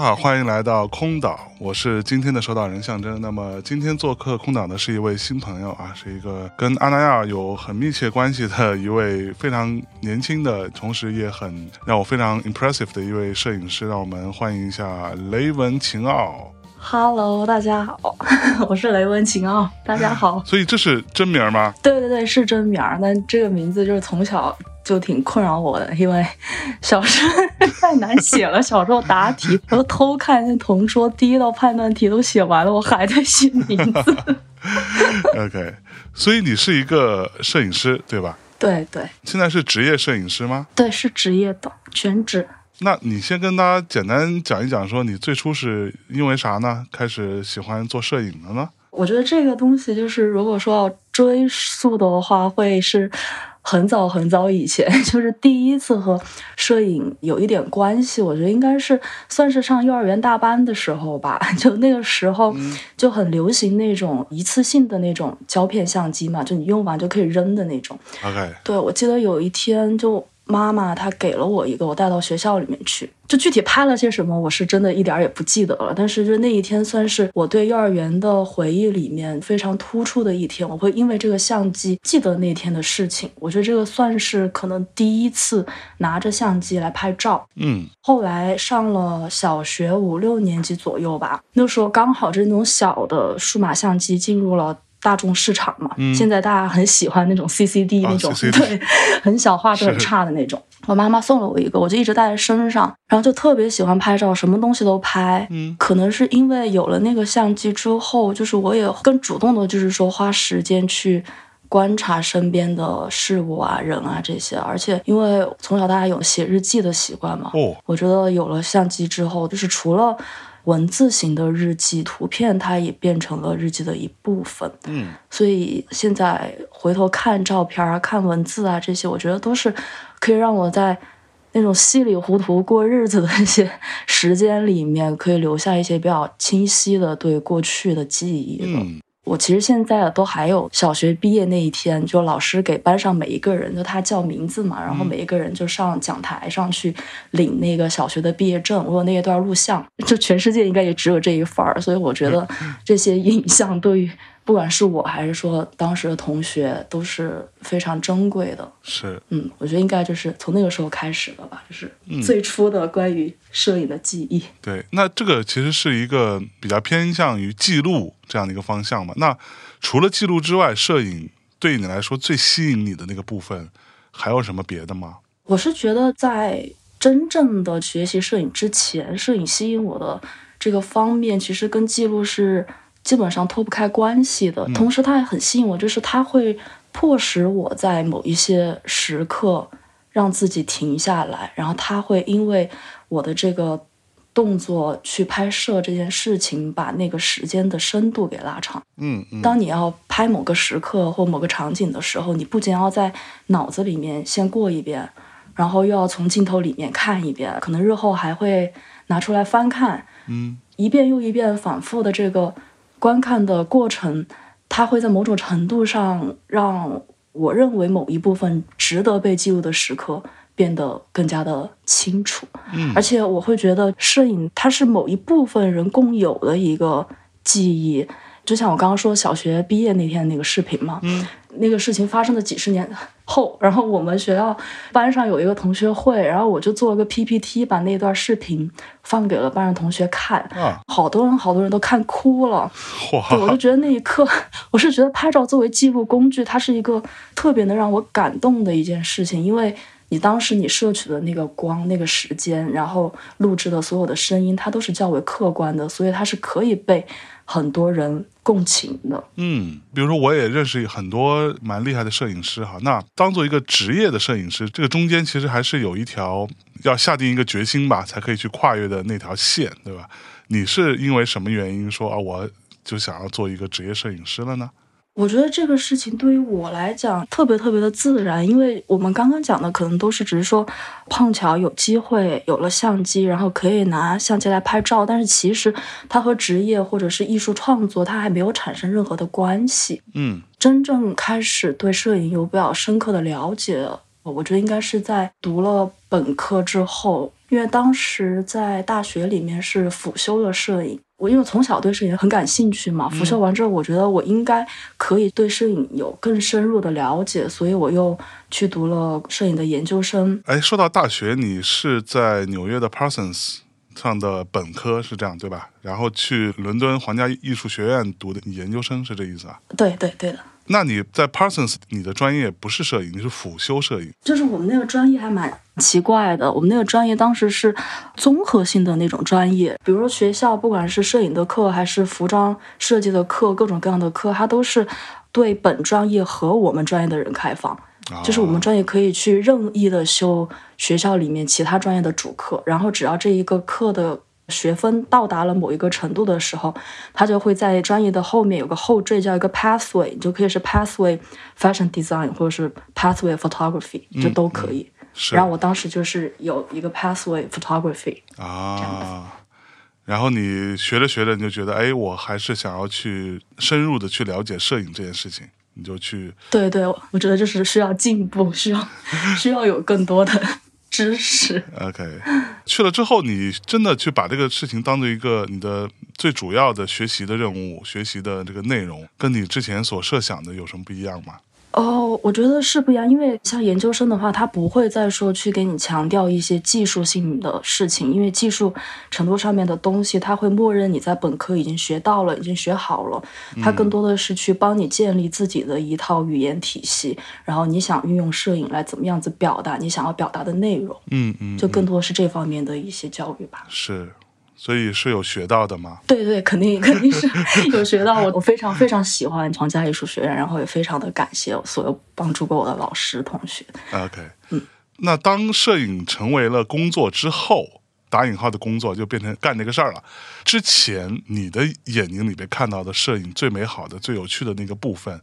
好，欢迎来到空岛，我是今天的守岛人象征。那么今天做客空岛的是一位新朋友啊，是一个跟阿那亚有很密切关系的一位非常年轻的，同时也很让我非常 impressive 的一位摄影师。让我们欢迎一下雷文秦奥。Hello，大家好，我是雷文秦奥，大家好。所以这是真名吗？对对对，是真名儿，但这个名字就是从小就挺困扰我的，因为小时候 太难写了。小时候答题，然后偷看那同桌第一道判断题都写完了，我还在写名字。OK，所以你是一个摄影师对吧？对对现在是职业摄影师吗？对，是职业的，全职。那你先跟大家简单讲一讲，说你最初是因为啥呢？开始喜欢做摄影的呢？我觉得这个东西就是，如果说要追溯的话，会是很早很早以前，就是第一次和摄影有一点关系。我觉得应该是算是上幼儿园大班的时候吧，就那个时候就很流行那种一次性的那种胶片相机嘛，就你用完就可以扔的那种。OK，对，我记得有一天就妈妈她给了我一个，我带到学校里面去。就具体拍了些什么，我是真的一点儿也不记得了。但是就那一天算是我对幼儿园的回忆里面非常突出的一天。我会因为这个相机记得那天的事情。我觉得这个算是可能第一次拿着相机来拍照。嗯后来上了小学五六年级左右吧，那时候刚好这种小的数码相机进入了。大众市场嘛，嗯现在大家很喜欢那种 CCD 啊那种，CCD 对，很小画质很差的那种。我妈妈送了我一个，我就一直带在身上，然后就特别喜欢拍照，什么东西都拍。嗯可能是因为有了那个相机之后，就是我也更主动的，就是说花时间去观察身边的事物啊、人啊这些。而且因为从小大家有写日记的习惯嘛，哦我觉得有了相机之后，就是除了文字型的日记，图片它也变成了日记的一部分。嗯所以现在回头看照片啊、看文字啊这些，我觉得都是可以让我在那种稀里糊涂过日子的一些时间里面，可以留下一些比较清晰的对过去的记忆的。嗯我其实现在都还有小学毕业那一天，就老师给班上每一个人，就他叫名字嘛，然后每一个人就上讲台上去领那个小学的毕业证。我有那一段录像，就全世界应该也只有这一份儿，所以我觉得这些影像对于不管是我还是说当时的同学都是非常珍贵的。是嗯，我觉得应该就是从那个时候开始的吧，就是最初的关于摄影的记忆。对。那这个其实是一个比较偏向于记录这样的一个方向嘛。那除了记录之外，摄影对你来说最吸引你的那个部分，还有什么别的吗？我是觉得在真正的学习摄影之前，摄影吸引我的这个方面，其实跟记录是基本上脱不开关系的。同时，它也很吸引我，就是它会迫使我在某一些时刻让自己停下来，然后它会因为我的这个动作去拍摄这件事情，把那个时间的深度给拉长。嗯嗯当你要拍某个时刻或某个场景的时候，你不仅要在脑子里面先过一遍，然后又要从镜头里面看一遍，可能日后还会拿出来翻看，嗯一遍又一遍反复的这个观看的过程，它会在某种程度上让我认为某一部分值得被记录的时刻变得更加的清楚。嗯而且我会觉得摄影它是某一部分人共有的一个记忆。就像我刚刚说小学毕业那天那个视频嘛，嗯，那个事情发生的几十年后，然后我们学校班上有一个同学会，然后我就做了个 PPT，把那段视频放给了班上同学看，啊，好多人好多人都看哭了。哇，我就，觉得那一刻，我是觉得拍照作为记录工具，它是一个特别能让我感动的一件事情，因为你当时你摄取的那个光、那个时间，然后录制的所有的声音，它都是较为客观的，所以它是可以被很多人共情的。嗯，比如说我也认识很多蛮厉害的摄影师哈，那当做一个职业的摄影师，这个中间其实还是有一条要下定一个决心吧，才可以去跨越的那条线，对吧？你是因为什么原因说啊，我就想要做一个职业摄影师了呢？我觉得这个事情对于我来讲特别特别的自然，因为我们刚刚讲的可能都是只是说碰巧有机会有了相机，然后可以拿相机来拍照，但是其实它和职业或者是艺术创作它还没有产生任何的关系。嗯，真正开始对摄影有比较深刻的了解，我觉得应该是在读了本科之后，因为当时在大学里面是辅修了摄影。我因为从小对摄影很感兴趣嘛，辅修完之后，我觉得我应该可以对摄影有更深入的了解，所以我又去读了摄影的研究生。哎，说到大学，你是在纽约的 Parsons 上的本科是这样对吧？然后去伦敦皇家艺术学院读的研究生是这意思啊？对对对的。那你在 Parsons，你的专业不是摄影，你是辅修摄影。就是我们那个专业还蛮奇怪的，我们那个专业当时是综合性的那种专业，比如说学校不管是摄影的课还是服装设计的课，各种各样的课，它都是对本专业和我们专业的人开放，就是我们专业可以去任意的修学校里面其他专业的主课，然后只要这一个课的。学分到达了某一个程度的时候，它就会在专业的后面有个后缀，叫一个 pathway，你就可以是 pathway fashion design，或者是 pathway photography，就都可以。然后我当时就是有一个 pathway photography 啊，然后你学着学着你就觉得，哎，我还是想要去深入的去了解摄影这件事情，你就去。对对，我觉得就是需要进步，需要需要有更多的。知识，OK，去了之后，你真的去把这个事情当做一个你的最主要的学习的任务，学习的这个内容，跟你之前所设想的有什么不一样吗？哦，我觉得是不一样，因为像研究生的话，他不会再说去给你强调一些技术性的事情，因为技术程度上面的东西，他会默认你在本科已经学到了，已经学好了。他更多的是去帮你建立自己的一套语言体系，然后你想运用摄影来怎么样子表达你想要表达的内容，嗯嗯，就更多是这方面的一些教育吧。是。所以是有学到的吗？对对，肯定肯定是 有学到。我我非常非常喜欢皇家艺术学院，然后也非常的感谢所有帮助过我的老师同学。OK，嗯，那当摄影成为了工作之后，打引号的工作就变成干这个事儿了。之前你的眼睛里边看到的摄影最美好的、最有趣的那个部分，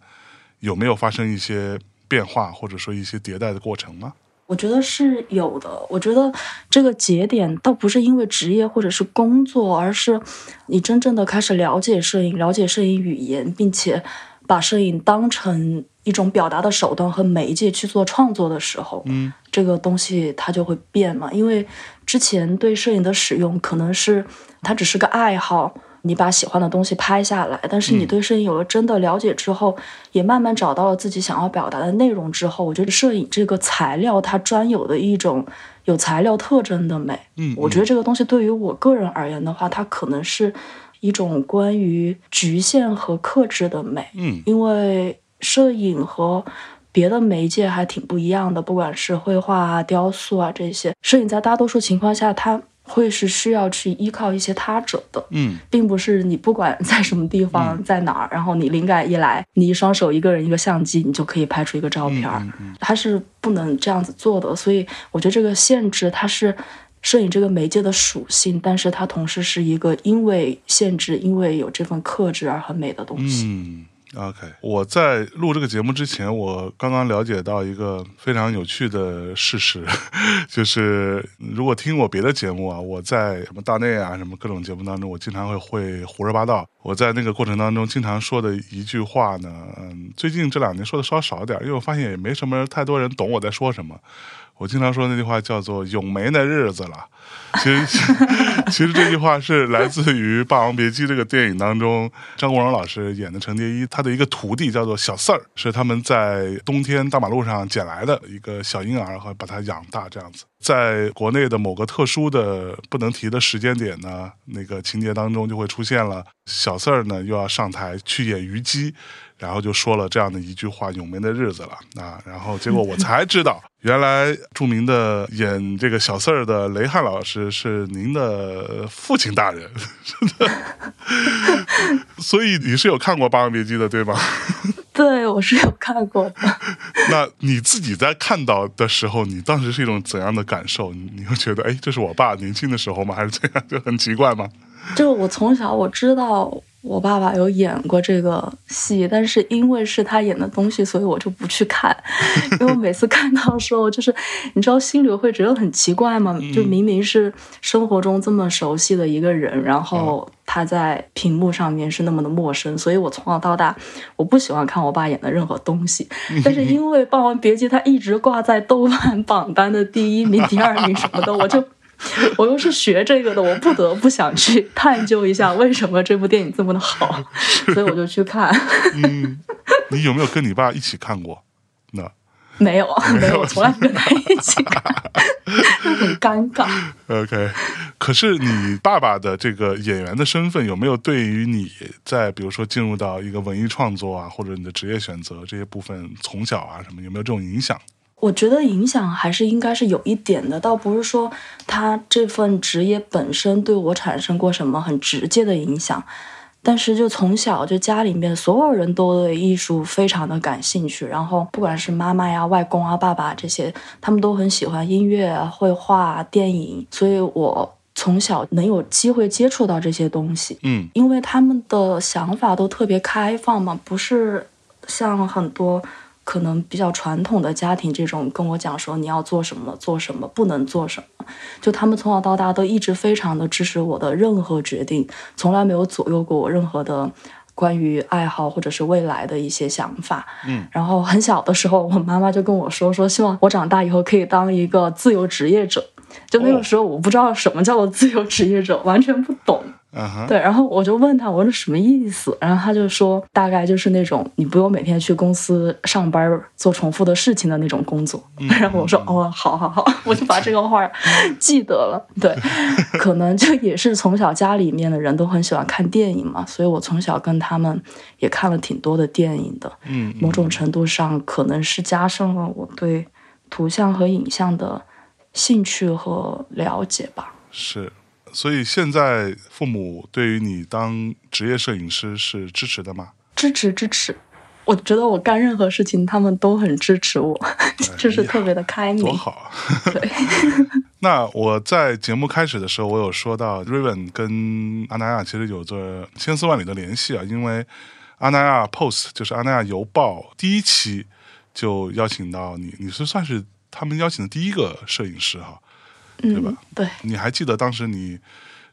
有没有发生一些变化，或者说一些迭代的过程吗？我觉得是有的。我觉得这个节点倒不是因为职业或者是工作，而是你真正的开始了解摄影，了解摄影语言，并且把摄影当成一种表达的手段和媒介去做创作的时候，嗯，这个东西它就会变嘛。因为之前对摄影的使用可能是它只是个爱好。你把喜欢的东西拍下来，但是你对摄影有了真的了解之后，也慢慢找到了自己想要表达的内容之后，我觉得摄影这个材料它专有的一种有材料特征的美，嗯，我觉得这个东西对于我个人而言的话，它可能是一种关于局限和克制的美，嗯，因为摄影和别的媒介还挺不一样的，不管是绘画啊、雕塑啊这些，摄影在大多数情况下它。会是需要去依靠一些他者的，嗯，并不是你不管在什么地方，在哪儿，然后你灵感一来，你一双手一个人一个相机，你就可以拍出一个照片儿，它是不能这样子做的。所以我觉得这个限制它是摄影这个媒介的属性，但是它同时是一个因为限制，因为有这份克制而很美的东西。OK，我在录这个节目之前，我刚刚了解到一个非常有趣的事实，就是如果听我别的节目啊，我在什么大内啊，什么各种节目当中，我经常会会胡说八道。我在那个过程当中经常说的一句话呢，嗯，最近这两年说的稍少点，因为我发现也没什么太多人懂我在说什么。我经常说那句话叫做“永没那日子了”。其实，其实这句话是来自于《霸王别姬》这个电影当中，张国荣老师演的程蝶衣，他的一个徒弟叫做小四儿，是他们在冬天大马路上捡来的一个小婴儿，和把他养大这样子。在国内的某个特殊的不能提的时间点呢，那个情节当中就会出现了小四儿呢又要上台去演虞姬。然后就说了这样的一句话：“永没的日子了。”啊，然后结果我才知道，原来著名的演这个小四儿的雷汉老师是您的父亲大人，所以你是有看过《霸王别姬》的对吗？对，我是有看过的。那你自己在看到的时候，你当时是一种怎样的感受？你你会觉得，哎，这是我爸年轻的时候吗？还是这样，就很奇怪吗？就我从小我知道。我爸爸有演过这个戏，但是因为是他演的东西，所以我就不去看。因为我每次看到的时候，就是你知道心里会觉得很奇怪吗？就明明是生活中这么熟悉的一个人，然后他在屏幕上面是那么的陌生，所以我从小到大我不喜欢看我爸演的任何东西。但是因为《霸王别姬》他一直挂在豆瓣榜单的第一名、第二名什么的，我就。我又是学这个的，我不得不想去探究一下为什么这部电影这么的好，所以我就去看。嗯，你有没有跟你爸一起看过？那没有，没有，从来没跟他一起看，很尴尬。OK，可是你爸爸的这个演员的身份有没有对于你在比如说进入到一个文艺创作啊，或者你的职业选择这些部分，从小啊什么有没有这种影响？我觉得影响还是应该是有一点的，倒不是说他这份职业本身对我产生过什么很直接的影响，但是就从小就家里面所有人都对艺术非常的感兴趣，然后不管是妈妈呀、外公啊、爸爸这些，他们都很喜欢音乐、绘画、电影，所以我从小能有机会接触到这些东西，嗯，因为他们的想法都特别开放嘛，不是像很多。可能比较传统的家庭，这种跟我讲说你要做什么做什么，不能做什么，就他们从小到大都一直非常的支持我的任何决定，从来没有左右过我任何的关于爱好或者是未来的一些想法。嗯，然后很小的时候，我妈妈就跟我说说，希望我长大以后可以当一个自由职业者。就那个时候，我不知道什么叫做自由职业者，完全不懂。对，然后我就问他，我说什么意思？然后他就说，大概就是那种你不用每天去公司上班做重复的事情的那种工作。然后我说，哦，好好好，我就把这个话记得了。对，可能就也是从小家里面的人都很喜欢看电影嘛，所以我从小跟他们也看了挺多的电影的。嗯，某种程度上可能是加深了我对图像和影像的兴趣和了解吧。是。所以现在父母对于你当职业摄影师是支持的吗？支持支持，我觉得我干任何事情他们都很支持我，就是特别的开明。多好啊！对。那我在节目开始的时候，我有说到 Raven 跟阿那亚其实有着千丝万缕的联系啊，因为阿那亚 Post 就是阿那亚邮报第一期就邀请到你，你是算是他们邀请的第一个摄影师哈。对吧？对，你还记得当时你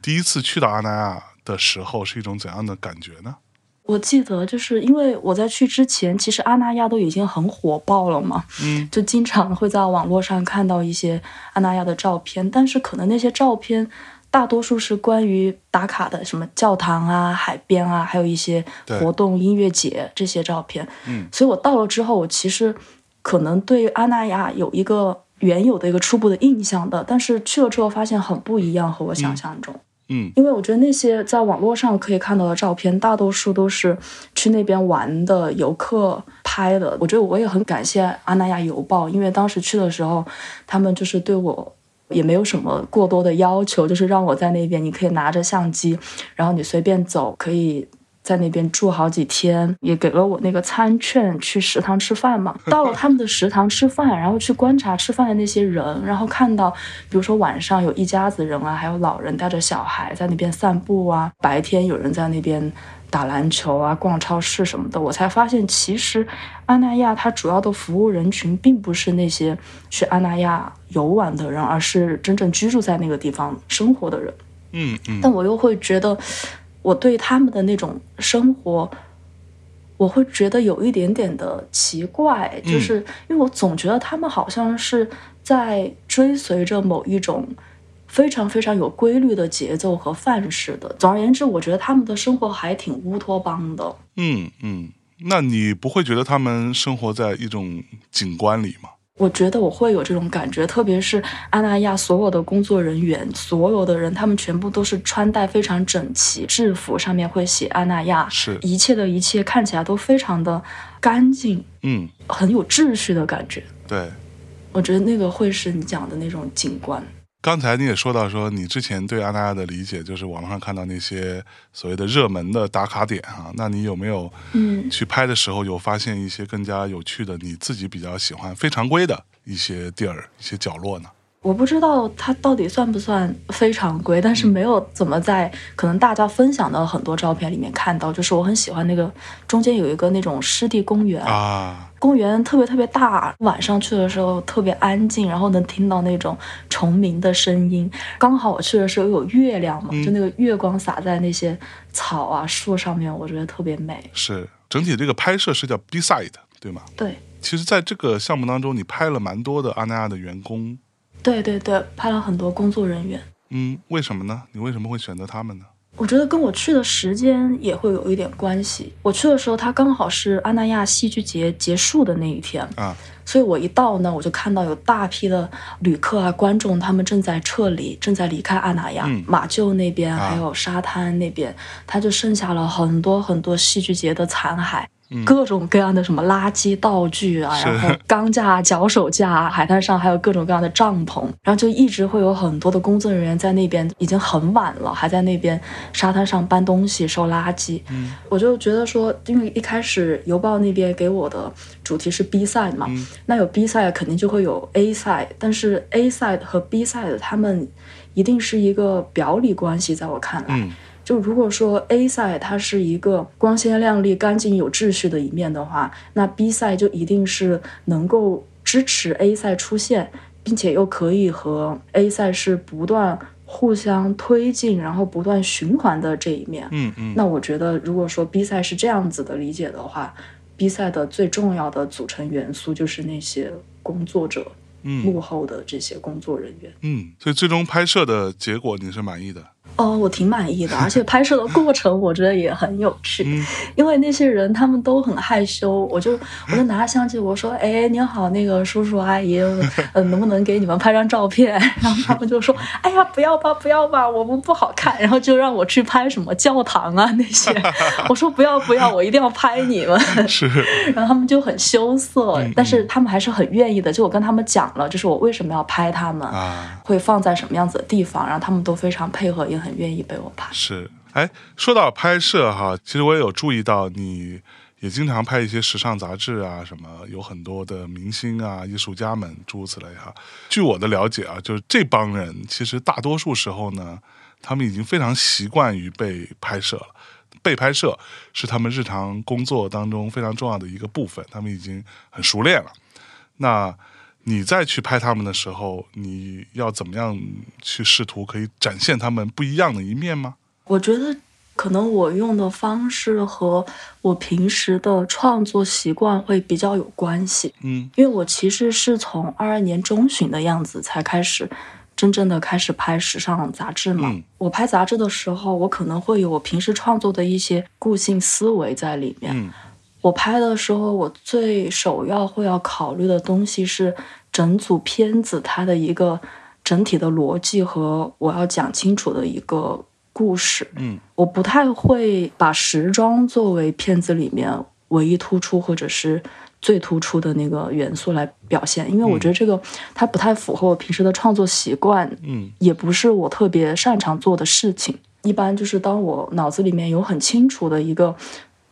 第一次去到阿那亚的时候是一种怎样的感觉呢？我记得，就是因为我在去之前，其实阿那亚都已经很火爆了嘛，嗯，就经常会在网络上看到一些阿那亚的照片，但是可能那些照片大多数是关于打卡的，什么教堂啊、海边啊，还有一些活动、音乐节这些照片，嗯，所以我到了之后，我其实可能对阿那亚有一个。原有的一个初步的印象的，但是去了之后发现很不一样，和我想象中。嗯，因为我觉得那些在网络上可以看到的照片，大多数都是去那边玩的游客拍的。我觉得我也很感谢阿那亚邮报，因为当时去的时候，他们就是对我也没有什么过多的要求，就是让我在那边，你可以拿着相机，然后你随便走，可以。在那边住好几天，也给了我那个餐券去食堂吃饭嘛。到了他们的食堂吃饭，然后去观察吃饭的那些人，然后看到，比如说晚上有一家子人啊，还有老人带着小孩在那边散步啊，白天有人在那边打篮球啊、逛超市什么的，我才发现，其实阿那亚它主要的服务人群并不是那些去阿那亚游玩的人，而是真正居住在那个地方生活的人。嗯嗯。但我又会觉得。我对他们的那种生活，我会觉得有一点点的奇怪，就是因为我总觉得他们好像是在追随着某一种非常非常有规律的节奏和范式的。总而言之，我觉得他们的生活还挺乌托邦的。嗯嗯，那你不会觉得他们生活在一种景观里吗？我觉得我会有这种感觉，特别是阿那亚所有的工作人员，所有的人，他们全部都是穿戴非常整齐，制服上面会写阿那亚，是一切的一切看起来都非常的干净，嗯，很有秩序的感觉。对。我觉得那个会是你讲的那种景观。刚才你也说到，说你之前对阿那亚的理解就是网络上看到那些所谓的热门的打卡点啊，那你有没有嗯去拍的时候有发现一些更加有趣的、你自己比较喜欢、非常规的一些地儿、一些角落呢？我不知道它到底算不算非常规，但是没有怎么在可能大家分享的很多照片里面看到。就是我很喜欢那个中间有一个那种湿地公园啊，公园特别特别大，晚上去的时候特别安静，然后能听到那种虫鸣的声音。刚好我去的时候有月亮嘛，就那个月光洒在那些草啊树上面，我觉得特别美。是整体这个拍摄是叫 B side 对吗？对，其实在这个项目当中，你拍了蛮多的阿那亚的员工。对对对，拍了很多工作人员。嗯，为什么呢？你为什么会选择他们呢？我觉得跟我去的时间也会有一点关系。我去的时候，它刚好是阿那亚戏剧节结束的那一天啊，所以我一到呢，我就看到有大批的旅客啊、观众，他们正在撤离，正在离开阿那亚。嗯马厩那边啊还有沙滩那边，它就剩下了很多很多戏剧节的残骸。嗯。各种各样的什么垃圾道具啊，然后钢架、脚手架啊，海滩上还有各种各样的帐篷，然后就一直会有很多的工作人员在那边，已经很晚了，还在那边沙滩上搬东西、收垃圾。嗯，我就觉得说，因为一开始邮报那边给我的主题是 B side 嘛，嗯。那有 B side 肯定就会有 A side，但是 A side 和 B side 他们一定是一个表里关系，在我看来。嗯就如果说 A 赛它是一个光鲜亮丽、干净有秩序的一面的话，那 B 赛就一定是能够支持 A 赛出现，并且又可以和 A 赛是不断互相推进，然后不断循环的这一面。嗯嗯，那我觉得，如果说 B 赛是这样子的理解的话，B 赛的最重要的组成元素就是那些工作者，嗯幕后的这些工作人员。嗯，所以最终拍摄的结果你是满意的？哦，我挺满意的，而且拍摄的过程我觉得也很有趣，嗯。因为那些人他们都很害羞，我就我就拿着相机我说，哎，你好，那个叔叔阿姨，呃，能不能给你们拍张照片？然后他们就说，哎呀，不要吧，不要吧，我们不好看，然后就让我去拍什么教堂啊那些，我说不要不要，我一定要拍你们，是，然后他们就很羞涩，但是他们还是很愿意的，就我跟他们讲了，就是我为什么要拍他们。啊，会放在什么样子的地方，然后他们都非常配合，也很愿意被我拍。是。哎，说到拍摄哈，其实我也有注意到，你也经常拍一些时尚杂志啊，什么有很多的明星啊、艺术家们诸如此类哈。据我的了解啊，就是这帮人其实大多数时候呢，他们已经非常习惯于被拍摄了。被拍摄是他们日常工作当中非常重要的一个部分，他们已经很熟练了。那你再去拍他们的时候，你要怎么样去试图可以展现他们不一样的一面吗？我觉得可能我用的方式和我平时的创作习惯会比较有关系，嗯因为我其实是从二二年中旬的样子才开始。真正的开始拍时尚杂志嘛，嗯我拍杂志的时候，我可能会有我平时创作的一些固性思维在里面。嗯我拍的时候，我最首要会要考虑的东西是整组片子它的一个整体的逻辑和我要讲清楚的一个故事。嗯我不太会把时装作为片子里面唯一突出或者是最突出的那个元素来表现，因为我觉得这个它不太符合我平时的创作习惯，嗯也不是我特别擅长做的事情。一般就是当我脑子里面有很清楚的一个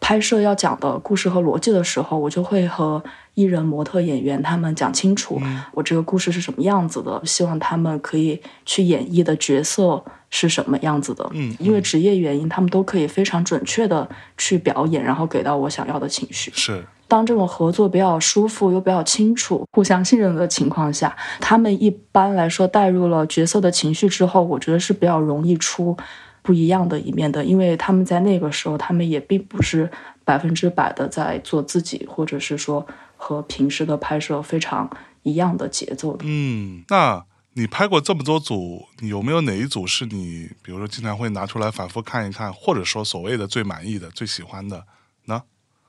拍摄要讲的故事和逻辑的时候，我就会和艺人、模特、演员他们讲清楚我这个故事是什么样子的，希望他们可以去演绎的角色是什么样子的。嗯因为职业原因，他们都可以非常准确的去表演，然后给到我想要的情绪。是当这种合作比较舒服又比较清楚、互相信任的情况下，他们一般来说带入了角色的情绪之后，我觉得是比较容易出不一样的一面的，因为他们在那个时候，他们也并不是百分之百的在做自己，或者是说和平时的拍摄非常一样的节奏的。嗯。那你拍过这么多组，你有没有哪一组是你，比如说经常会拿出来反复看一看，或者说所谓的最满意的、最喜欢的呢？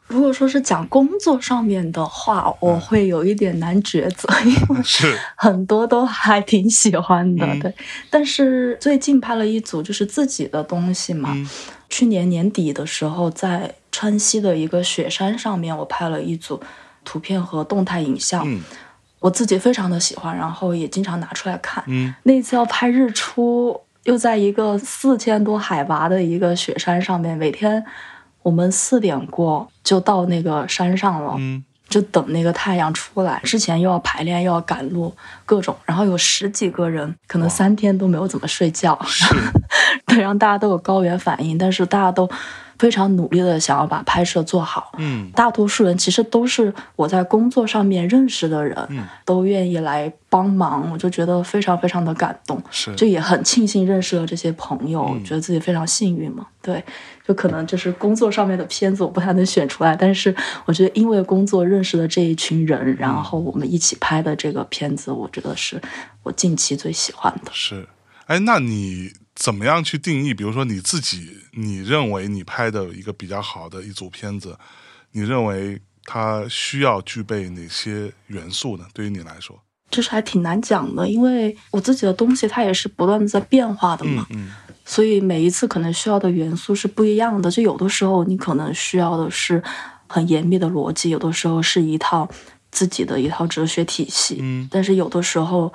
如果说是讲工作上面的话，我会有一点难抉择，因为 很多都还 挺喜欢的，嗯。对。但是最近拍了一组就是自己的东西嘛，嗯。去年年底的时候，在川西的一个雪山上面，我拍了一组图片和动态影像，嗯。我自己非常的喜欢，然后也经常拿出来看。嗯。那次要拍日出，又在一个四千多海拔的一个雪山上面，每天我们四点过就到那个山上了。嗯。就等那个太阳出来，之前又要排练，又要赶路，各种，然后有十几个人，可能三天都没有怎么睡觉，是。对，让大家都有高原反应，但是大家都非常努力的想要把拍摄做好。嗯大多数人其实都是我在工作上面认识的人，嗯都愿意来帮忙，我就觉得非常非常的感动。是就也很庆幸认识了这些朋友，嗯觉得自己非常幸运嘛。对，就可能就是工作上面的片子我不太能选出来，但是我觉得因为工作认识了这一群人，然后我们一起拍的这个片子，我觉得是我近期最喜欢的。是，哎，那你怎么样去定义？比如说你自己，你认为你拍的一个比较好的一组片子，你认为它需要具备哪些元素呢？对于你来说，这是还挺难讲的，因为我自己的东西它也是不断的在变化的嘛嗯，嗯所以每一次可能需要的元素是不一样的。就有的时候你可能需要的是很严密的逻辑，有的时候是一套自己的一套哲学体系，嗯但是有的时候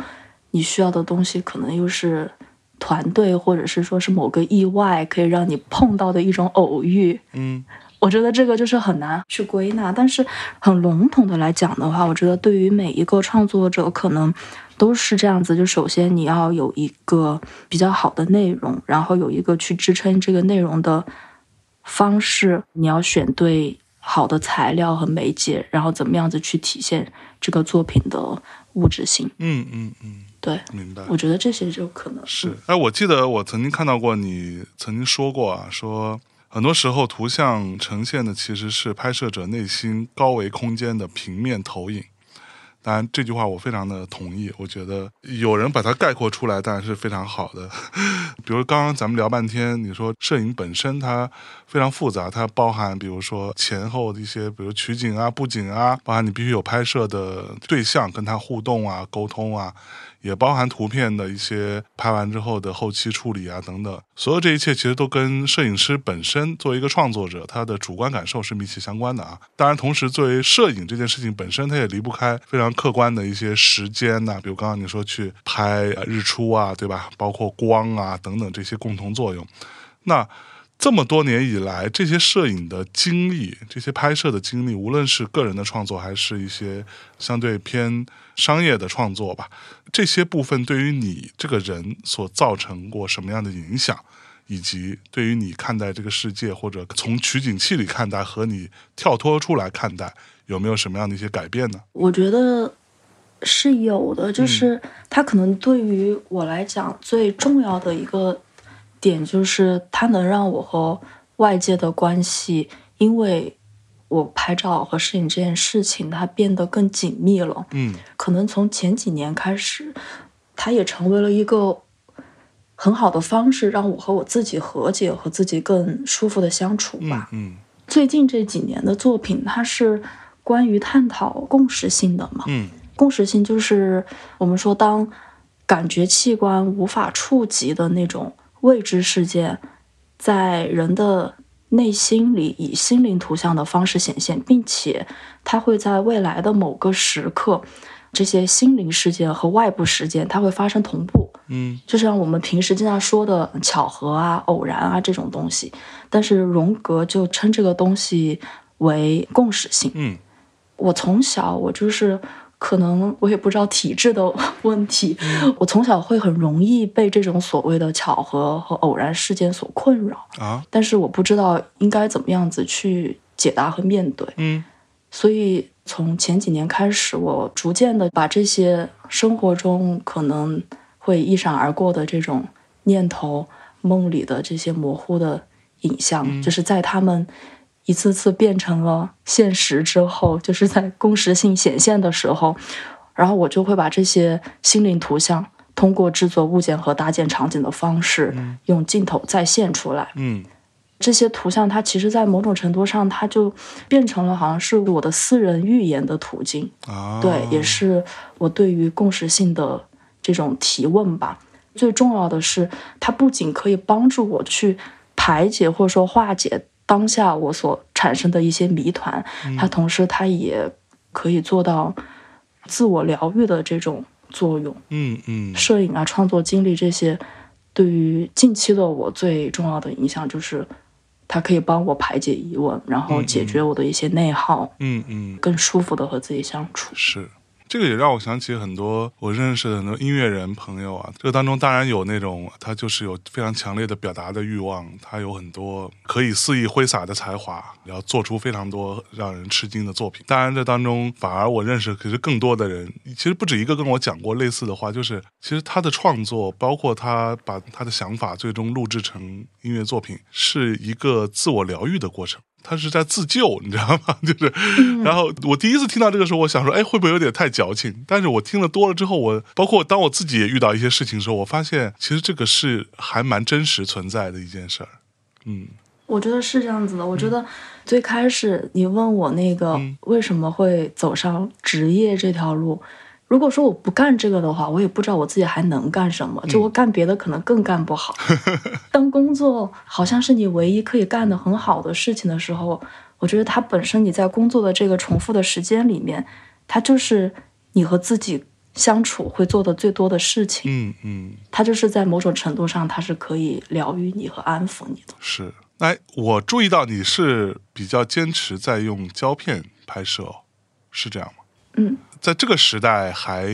你需要的东西可能又是团队，或者是说是某个意外可以让你碰到的一种偶遇。嗯我觉得这个就是很难去归纳，但是很笼统的来讲的话，我觉得对于每一个创作者，可能都是这样子。就首先你要有一个比较好的内容，然后有一个去支撑这个内容的方式，你要选对好的材料和媒介，然后怎么样子去体现这个作品的物质性。嗯嗯嗯，对，明白。我觉得这些就可能是，哎，我记得我曾经看到过你曾经说过啊，说很多时候图像呈现的其实是拍摄者内心高维空间的平面投影。当然，这句话我非常的同意。我觉得有人把它概括出来，当然是非常好的。比如刚刚咱们聊半天，你说摄影本身它非常复杂，它包含比如说前后的一些，比如取景啊、布景啊，包含你必须有拍摄的对象跟他互动啊、沟通啊，也包含图片的一些拍完之后的后期处理啊等等。所有这一切其实都跟摄影师本身作为一个创作者，他的主观感受是密切相关的啊。当然，同时作为摄影这件事情本身，它也离不开非常客观的一些时间呐、比如刚刚你说去拍日出啊，对吧？包括光啊等等这些共同作用。那这么多年以来，这些摄影的经历，这些拍摄的经历，无论是个人的创作，还是一些相对偏商业的创作吧，这些部分对于你这个人所造成过什么样的影响，以及对于你看待这个世界，或者从取景器里看待和你跳脱出来看待，有没有什么样的一些改变呢？我觉得是有的，就是它可能对于我来讲最重要的一个点，就是它能让我和外界的关系，因为我拍照和摄影这件事情，它变得更紧密了。嗯可能从前几年开始，它也成为了一个很好的方式，让我和我自己和解，和自己更舒服的相处嗯吧。嗯最近这几年的作品，它是关于探讨共识性的嘛？嗯共识性就是我们说，当感觉器官无法触及的那种未知事件，在人的内心里以心灵图像的方式显现，并且它会在未来的某个时刻，这些心灵事件和外部事件它会发生同步。嗯就像我们平时经常说的巧合啊、偶然啊这种东西，但是荣格就称这个东西为共识性。嗯我从小我就是可能我也不知道体质的 问题，我从小会很容易被这种所谓的巧合和偶然事件所困扰，啊。但是我不知道应该怎么样子去解答和面对。嗯。所以从前几年开始，我逐渐的把这些生活中可能会一闪而过的这种念头、梦里的这些模糊的影像，就是在他们一次次变成了现实之后，就是在共识性显现的时候，然后我就会把这些心灵图像通过制作物件和搭建场景的方式，用镜头再现出来。嗯这些图像，它其实，在某种程度上，它就变成了好像是我的私人预言的途径。啊，对，也是我对于共识性的这种提问吧。最重要的是，它不仅可以帮助我去排解或者说化解当下我所产生的一些谜团，它同时它也可以做到自我疗愈的这种作用。嗯嗯，摄影啊，创作经历这些，对于近期的我最重要的影响就是，它可以帮我排解疑问，然后解决我的一些内耗，嗯嗯，更舒服的和自己相处。是。这个也让我想起很多我认识的很多音乐人朋友啊，这个当中当然有那种他就是有非常强烈的表达的欲望，他有很多可以肆意挥洒的才华，然后做出非常多让人吃惊的作品。当然，这当中反而我认识可是更多的人，其实不止一个跟我讲过类似的话，就是其实他的创作，包括他把他的想法最终录制成音乐作品，是一个自我疗愈的过程。他是在自救，你知道吗？就是，然后我第一次听到这个时候，我想说，哎，会不会有点太矫情？但是我听了多了之后，我包括当我自己也遇到一些事情的时候，我发现其实这个是还蛮真实存在的一件事儿。嗯我觉得是这样子的。我觉得最开始你问我那个为什么会走上职业这条路，如果说我不干这个的话，我也不知道我自己还能干什么。就我干别的可能更干不好。当工作好像是你唯一可以干的很好的事情的时候，我觉得它本身你在工作的这个重复的时间里面，它就是你和自己相处会做的最多的事情。嗯嗯，它就是在某种程度上，它是可以疗愈你和安抚你的。是。哎，我注意到你是比较坚持在用胶片拍摄哦，是这样吗？嗯，在这个时代还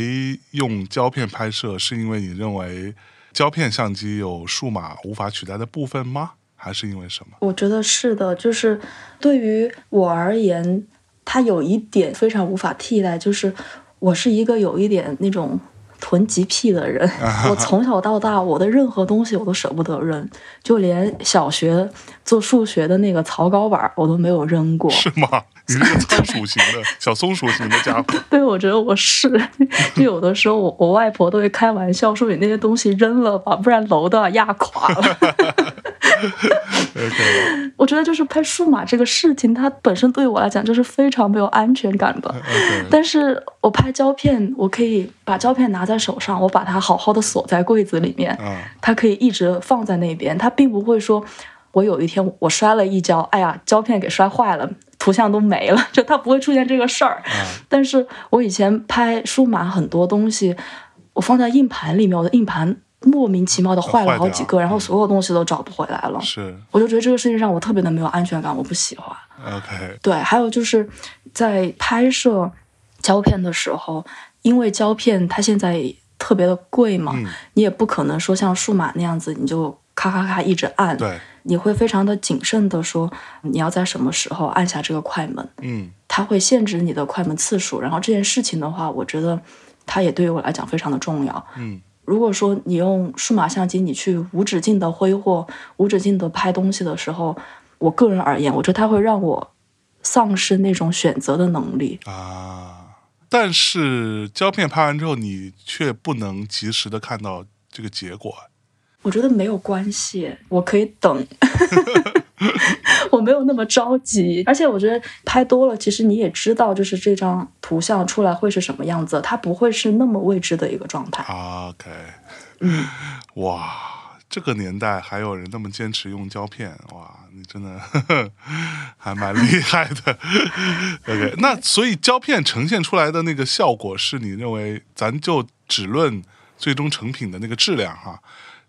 用胶片拍摄，是因为你认为胶片相机有数码无法取代的部分吗？还是因为什么？我觉得是的，就是对于我而言，它有一点非常无法替代，就是我是一个有一点那种囤积癖的人。我从小到大，我的任何东西我都舍不得扔，就连小学做数学的那个草稿板我都没有扔过。是吗？你是个仓鼠型的小松鼠型的家伙。对，我觉得我是。就有的时候我，我外婆都会开玩笑说：“你那些东西扔了吧，不然楼都要压垮了。” OK，我觉得就是拍数码这个事情，它本身对我来讲就是非常没有安全感的。但是我拍胶片，我可以把胶片拿在手上，我把它好好的锁在柜子里面，嗯它可以一直放在那边，它并不会说，我有一天我摔了一跤，哎呀，胶片给摔坏了，图像都没了，就它不会出现这个事儿。嗯但是我以前拍数码很多东西，我放在硬盘里面，我的硬盘莫名其妙的坏了好几个，然后所有东西都找不回来了。是我就觉得这个事情让我特别的没有安全感，我不喜欢。OK，对，还有就是在拍摄胶片的时候，因为胶片它现在特别的贵嘛，嗯你也不可能说像数码那样子，你就咔咔咔一直按，对，你会非常的谨慎的说你要在什么时候按下这个快门，嗯它会限制你的快门次数。然后这件事情的话，我觉得它也对于我来讲非常的重要。嗯如果说你用数码相机，你去无止境的挥霍、无止境的拍东西的时候，我个人而言，我觉得它会让我丧失那种选择的能力。啊，但是胶片拍完之后，你却不能及时的看到这个结果。我觉得没有关系，我可以等，我没有那么着急。而且我觉得拍多了，其实你也知道，就是这张图像出来会是什么样子，它不会是那么未知的一个状态。OK，嗯，哇，这个年代还有人那么坚持用胶片，哇，你真的呵 呵还蛮厉害的。OK，那所以胶片呈现出来的那个效果，是你认为咱就只论最终成品的那个质量哈，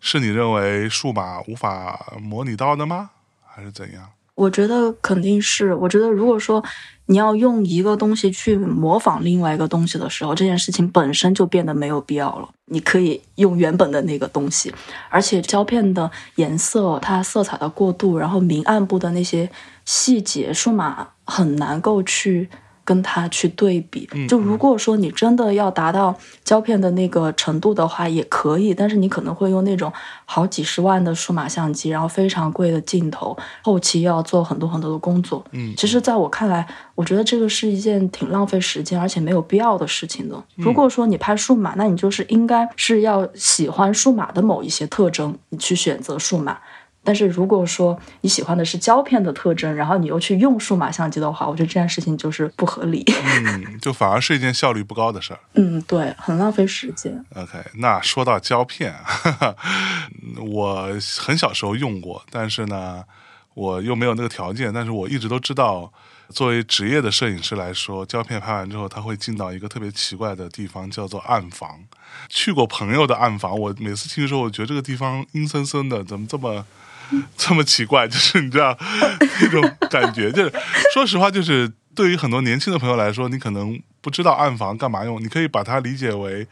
是你认为数码无法模拟到的吗？还是怎样？我觉得肯定是。我觉得如果说你要用一个东西去模仿另外一个东西的时候，这件事情本身就变得没有必要了。你可以用原本的那个东西，而且胶片的颜色、它色彩的过渡，然后明暗部的那些细节，数码很难够去。跟它去对比，就如果说你真的要达到胶片的那个程度的话，也可以，但是你可能会用那种好几十万的数码相机，然后非常贵的镜头，后期又要做很多很多的工作。嗯其实，在我看来，我觉得这个是一件挺浪费时间而且没有必要的事情的。如果说你拍数码，那你就是应该是要喜欢数码的某一些特征，你去选择数码。但是如果说你喜欢的是胶片的特征，然后你又去用数码相机的话，我觉得这件事情就是不合理。嗯，就反而是一件效率不高的事儿。嗯，对，很浪费时间。OK，那说到胶片，哈哈，我很小时候用过，但是呢，我又没有那个条件。但是我一直都知道，作为职业的摄影师来说，胶片拍完之后，他会进到一个特别奇怪的地方，叫做暗房。去过朋友的暗房，我每次听的时候，我觉得这个地方阴森森的，怎么这么 这么奇怪？就是你知道 那种感觉，就是说实话，就是对于很多年轻的朋友来说，你可能不知道暗房干嘛用，你可以把它理解为。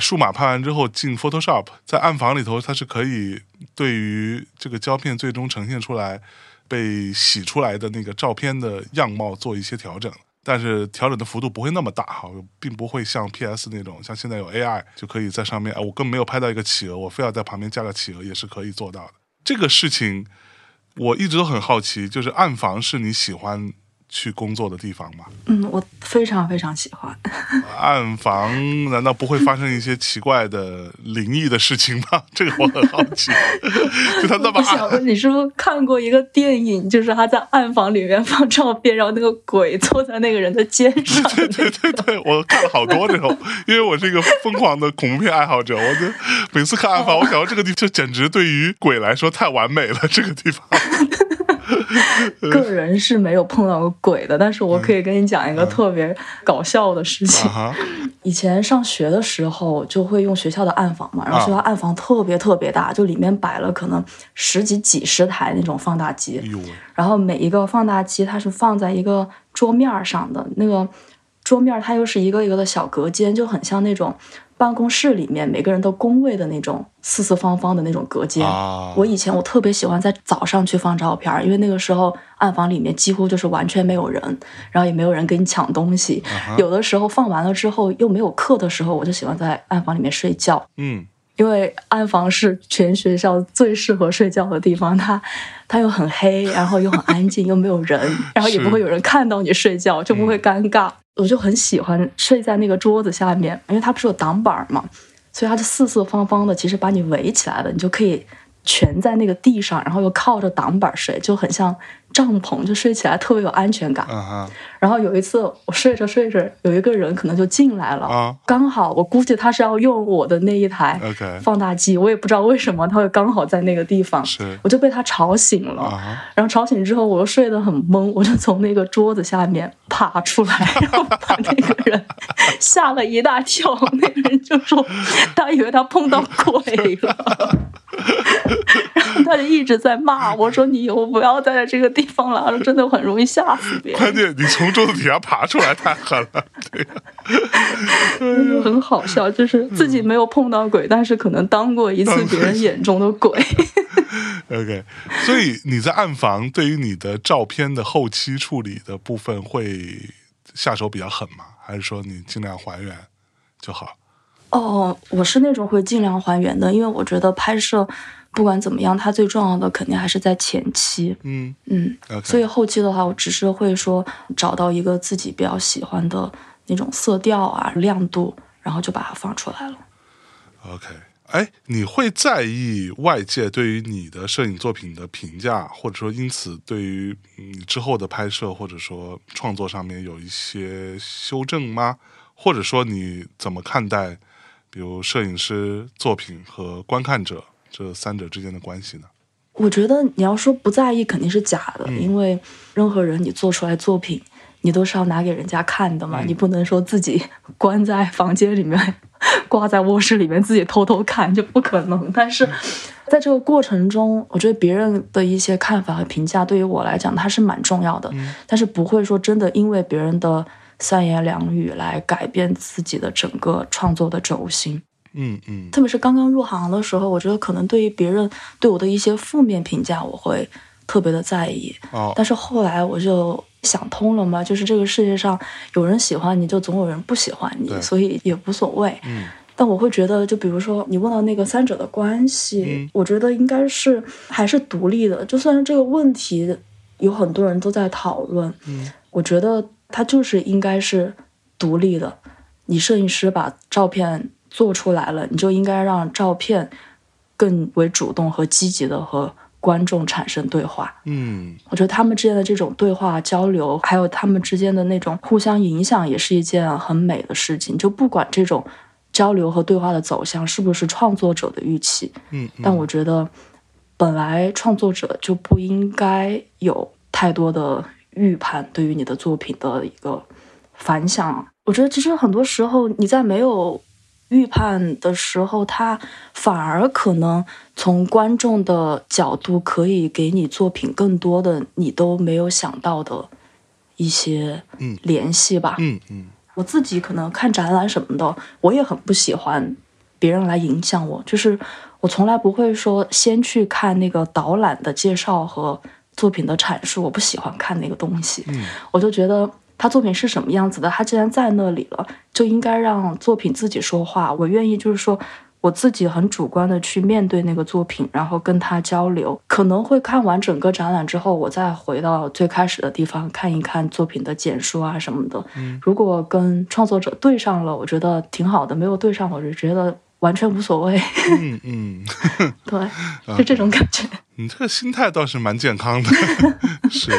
数码拍完之后进 Photoshop，在暗房里头，它是可以对于这个胶片最终呈现出来被洗出来的那个照片的样貌做一些调整，但是调整的幅度不会那么大哈，并不会像 PS 那种，像现在有 AI 就可以在上面，啊，我根本没有拍到一个企鹅，我非要在旁边加个企鹅也是可以做到的。这个事情我一直都很好奇，就是暗房是你喜欢去工作的地方吗？嗯，我非常非常喜欢。暗房难道不会发生一些奇怪的灵异的事情吗？这个我很好奇。就他那么我想问你是不是看过一个电影，就是他在暗房里面放照片，然后那个鬼坐在那个人的肩上？对对对对，我看了好多这种，因为我是一个疯狂的恐怖片爱好者，我就每次看暗房，我想到这个地，这简直对于鬼来说太完美了。这个地方，个人是没有碰到过鬼的，但是我可以跟你讲一个特别搞笑的事情。以前上学的时候就会用学校的暗房嘛，然后学校暗房特别特别大，就里面摆了可能十几几十台那种放大机然后每一个放大机它是放在一个桌面上的，那个桌面它又是一个一个的小隔间，就很像那种办公室里面每个人都工位的那种四四方方的那种隔间。啊，我以前我特别喜欢在早上去放照片儿，因为那个时候暗房里面几乎就是完全没有人，然后也没有人跟你抢东西。有的时候放完了之后又没有课的时候，我就喜欢在暗房里面睡觉。嗯因为暗房是全学校最适合睡觉的地方，它它又很黑，然后又很安静，又没有人，然后也不会有人看到你睡觉，就不会尴尬。我就很喜欢睡在那个桌子下面，因为它不是有挡板嘛，所以它是四四方方的，其实把你围起来了，你就可以蜷在那个地上，然后又靠着挡板睡，就很像帐篷，就睡起来特别有安全感。然后有一次我睡着睡着，有一个人可能就进来了，啊。刚好我估计他是要用我的那一台放大机，我也不知道为什么他会刚好在那个地方，我就被他吵醒了。然后吵醒之后，我又睡得很懵，我就从那个桌子下面爬出来，然后把那个人吓了一大跳。那个人就说他以为他碰到鬼了，他就一直在骂我说：“你以后不要再在这个地方了，真的很容易吓死别人。关键你从桌子底下爬出来太狠了，对呀，”就很好笑，就是自己没有碰到鬼，但是可能当过一次别人眼中的鬼。OK，所以你在暗房对于你的照片的后期处理的部分会下手比较狠吗？还是说你尽量还原就好？哦，我是那种会尽量还原的，因为我觉得拍摄不管怎么样，它最重要的肯定还是在前期。嗯嗯所以后期的话，我只是会说找到一个自己比较喜欢的那种色调啊、亮度，然后就把它放出来了。OK，哎，你会在意外界对于你的摄影作品的评价，或者说因此对于你之后的拍摄或者说创作上面有一些修正吗？或者说你怎么看待，比如摄影师作品和观看者这三者之间的关系呢？我觉得你要说不在意肯定是假的，嗯因为任何人你做出来作品，你都是要拿给人家看的嘛，嗯你不能说自己关在房间里面，挂在卧室里面自己偷偷看，就不可能。但是在这个过程中，我觉得别人的一些看法和评价对于我来讲，它是蛮重要的，嗯但是不会说真的因为别人的三言两语来改变自己的整个创作的轴心。嗯嗯特别是刚刚入行的时候，我觉得可能对于别人对我的一些负面评价，我会特别的在意。哦但是后来我就想通了嘛，就是这个世界上有人喜欢你，就总有人不喜欢你，所以也无所谓。嗯但我会觉得，就比如说你问到那个三者的关系，嗯我觉得应该是还是独立的。就算是这个问题有很多人都在讨论，嗯我觉得它就是应该是独立的。你摄影师把照片做出来了，你就应该让照片更为主动和积极的和观众产生对话。嗯我觉得他们之间的这种对话交流，还有他们之间的那种互相影响，也是一件很美的事情。就不管这种交流和对话的走向是不是创作者的预期，嗯，但我觉得本来创作者就不应该有太多的预判对于你的作品的一个反响。我觉得其实很多时候你在没有预判的时候，他反而可能从观众的角度可以给你作品更多的你都没有想到的一些嗯。联系吧。嗯嗯。我自己可能看展览什么的，我也很不喜欢别人来影响我，就是我从来不会说先去看那个导览的介绍和作品的阐述，我不喜欢看那个东西，嗯。我就觉得他作品是什么样子的，他既然在那里了，就应该让作品自己说话。我愿意就是说。我自己很主观的去面对那个作品，然后跟他交流，可能会看完整个展览之后，我再回到最开始的地方看一看作品的简述啊什么的。如果跟创作者对上了，我觉得挺好的；没有对上，我就觉得完全无所谓。嗯 嗯，对，就这种感觉。你这个心态倒是蛮健康的。是，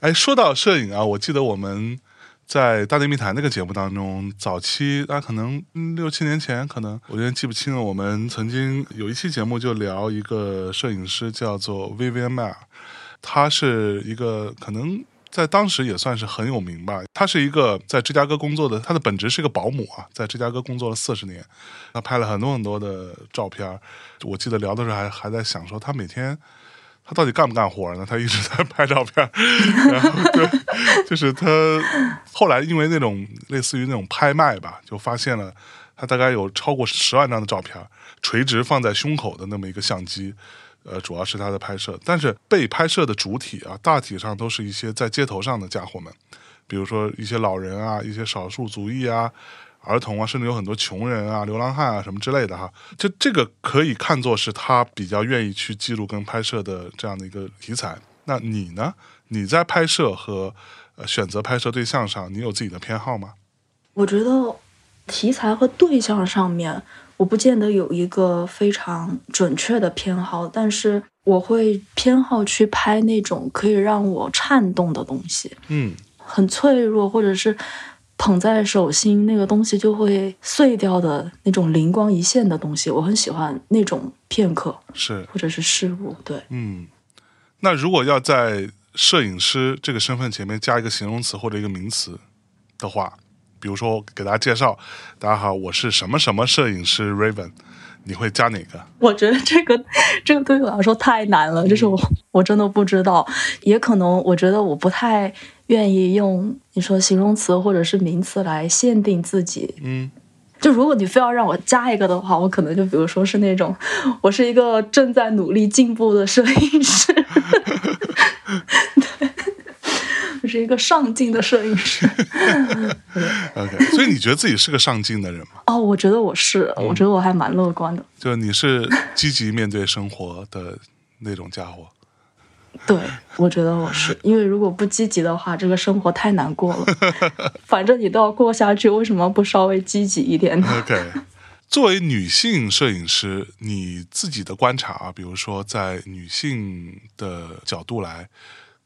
哎，说到摄影啊，我记得我们在《大内密谈》那个节目当中，早期啊，可能六七年前，可能我有点记不清了。我们曾经有一期节目就聊一个摄影师，叫做 Vivian Ma，他是一个可能。在当时也算是很有名吧。他是一个在芝加哥工作的，他的本职是一个保姆啊，在芝加哥工作了四十年。他拍了很多很多的照片。我记得聊的时候还还在想说，他每天他到底干不干活呢？他一直在拍照片，然后对，就是他后来因为那种类似于那种拍卖吧，就发现了他大概有超过十万张的照片，垂直放在胸口的那么一个相机。呃，主要是他的拍摄，但是被拍摄的主体啊，大体上都是一些在街头上的家伙们，比如说一些老人啊，一些少数族裔啊，儿童啊，甚至有很多穷人啊、流浪汉啊什么之类的哈。就这个可以看作是他比较愿意去记录跟拍摄的这样的一个题材。那你呢？你在拍摄和呃选择拍摄对象上，你有自己的偏好吗？我觉得题材和对象上面，我不见得有一个非常准确的偏好，但是我会偏好去拍那种可以让我颤动的东西，嗯很脆弱，或者是捧在手心那个东西就会碎掉的那种灵光一现的东西，我很喜欢那种片刻是，或者是事物。对，嗯。那如果要在摄影师这个身份前面加一个形容词或者一个名词的话，比如说给大家介绍，大家好，我是什么什么摄影师 Raven，你会加哪个？我觉得这个这个对我来说太难了，就是我我真的不知道，也可能我觉得我不太愿意用你说形容词或者是名词来限定自己。嗯就如果你非要让我加一个的话，我可能就比如说是那种，我是一个正在努力进步的摄影师，对，我是一个上进的摄影师。OK，所以你觉得自己是个上进的人吗？哦，我觉得我是，我觉得我还蛮乐观的。就你是积极面对生活的那种家伙。对，我觉得我是，因为如果不积极的话，这个生活太难过了。反正你都要过下去，为什么不稍微积极一点呢？OK，作为女性摄影师，你自己的观察啊，比如说在女性的角度来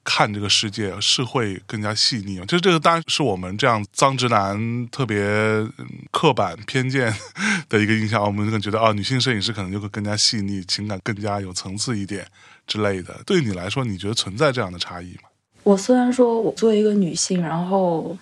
看这个世界，是会更加细腻吗？就是这个当然是我们这样脏直男特别嗯刻板偏见 的一个印象，我们可能觉得啊，女性摄影师可能就会更加细腻，情感更加有层次一点之类的。对你来说，你觉得存在这样的差异吗？我虽然说我作为一个女性，然后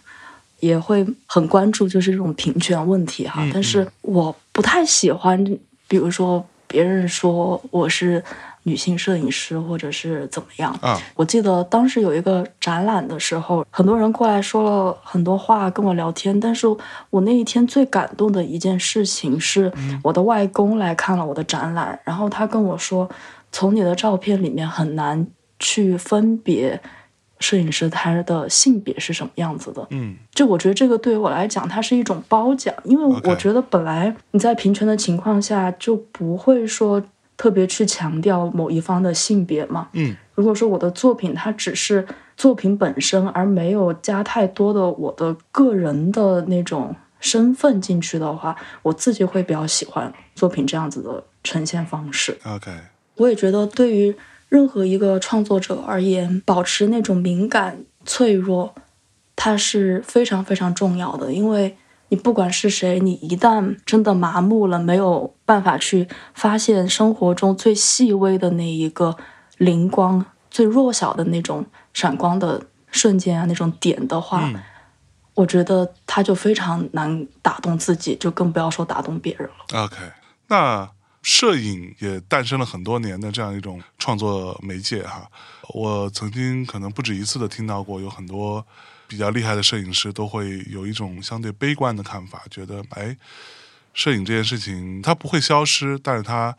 也会很关注就是这种平权问题哈，嗯但是我不太喜欢，比如说别人说我是女性摄影师或者是怎么样。啊，我记得当时有一个展览的时候，很多人过来说了很多话跟我聊天，但是我那一天最感动的一件事情是，我的外公来看了我的展览，然后他跟我说，从你的照片里面很难去分别摄影师他的性别是什么样子的。嗯就我觉得这个对于我来讲，它是一种褒奖，因为我觉得本来你在平权的情况下就不会说特别去强调某一方的性别嘛。嗯如果说我的作品它只是作品本身，而没有加太多的我的个人的那种身份进去的话，我自己会比较喜欢作品这样子的呈现方式。，OK，我也觉得，对于任何一个创作者而言，保持那种敏感、脆弱，它是非常非常重要的。因为你不管是谁，你一旦真的麻木了，没有办法去发现生活中最细微的那一个灵光、最弱小的那种闪光的瞬间啊，那种点的话，嗯我觉得他就非常难打动自己，就更不要说打动别人了。OK，那摄影也诞生了很多年的这样一种创作媒介哈。我曾经可能不止一次的听到过，有很多比较厉害的摄影师都会有一种相对悲观的看法，觉得哎，摄影这件事情它不会消失，但是它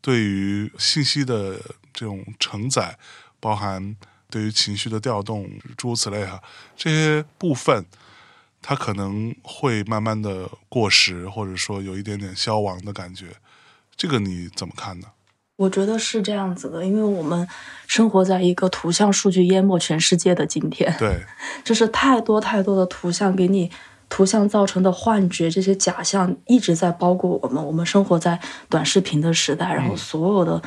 对于信息的这种承载，包含对于情绪的调动，诸如此类哈，这些部分。它可能会慢慢的过时，或者说有一点点消亡的感觉，这个你怎么看呢？我觉得是这样子的，因为我们生活在一个图像数据淹没全世界的今天，对，就是太多太多的图像给你图像造成的幻觉，这些假象一直在包裹我们。我们生活在短视频的时代，然后所有的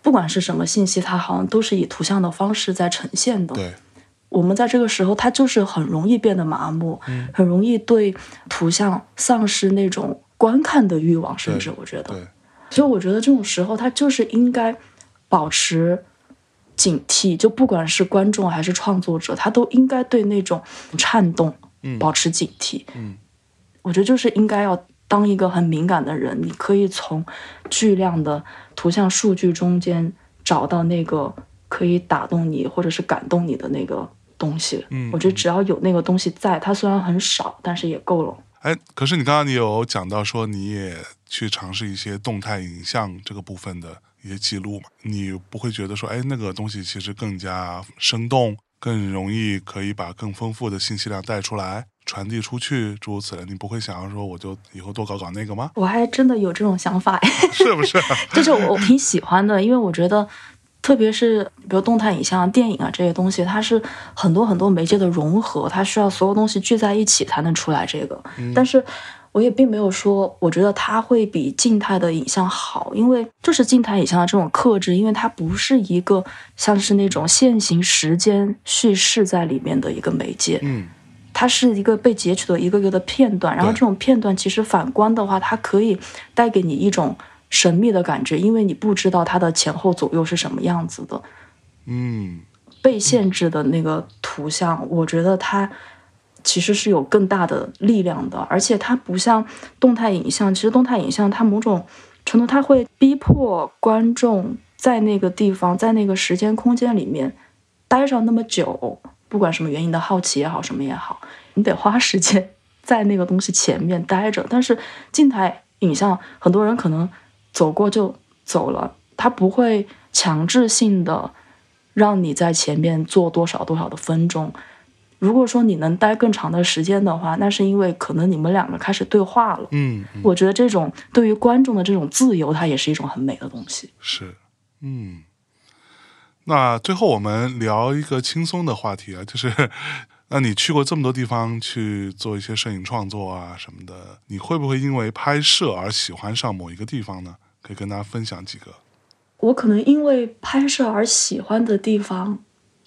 不管是什么信息，它好像都是以图像的方式在呈现的。对，我们在这个时候，它就是很容易变得麻木，很容易对图像丧失那种观看的欲望，甚至我觉得。对，所以我觉得这种时候，他就是应该保持警惕，就不管是观众还是创作者，他都应该对那种颤动嗯保持警惕。嗯，我觉得就是应该要当一个很敏感的人，你可以从巨量的图像数据中间找到那个可以打动你或者是感动你的那个东西。嗯我觉得只要有那个东西在，它虽然很少，但是也够了。哎，可是你刚刚你有讲到说你也去尝试一些动态影像这个部分的一些记录嘛？你不会觉得说，哎，那个东西其实更加生动，更容易可以把更丰富的信息量带出来，传递出去，诸如此类。你不会想要说，我就以后多搞搞那个吗？我还真的有这种想法，是不是？就是我我挺喜欢的，因为我觉得，特别是比如动态影像、电影啊这些东西，它是很多很多媒介的融合，它需要所有东西聚在一起才能出来这个。但是我也并没有说，我觉得它会比静态的影像好，因为就是静态影像的这种克制，因为它不是一个像是那种现行时间叙事在里面的一个媒介，嗯，它是一个被截取的一个个的片段，然后这种片段其实反观的话，它可以带给你一种神秘的感觉，因为你不知道它的前后左右是什么样子的。嗯，被限制的那个图像，我觉得它其实是有更大的力量的，而且它不像动态影像，其实动态影像它某种程度它会逼迫观众在那个地方，在那个时间空间里面待上那么久，不管什么原因的好奇也好，什么也好，你得花时间在那个东西前面待着。但是静态影像，很多人可能走过就走了，它不会强制性的让你在前面坐多少多少的分钟。如果说你能待更长的时间的话，那是因为可能你们两个开始对话了。嗯，嗯我觉得这种对于观众的这种自由，它也是一种很美的东西。是，嗯。那最后我们聊一个轻松的话题啊，就是，那你去过这么多地方去做一些摄影创作啊什么的，你会不会因为拍摄而喜欢上某一个地方呢？可以跟大家分享几个。我可能因为拍摄而喜欢的地方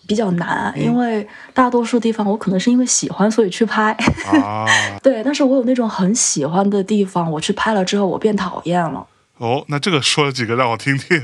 比较难，因为大多数地方我可能是因为喜欢所以去拍。啊，对，但是我有那种很喜欢的地方，我去拍了之后我变讨厌了。哦，那这个说了几个让我听听，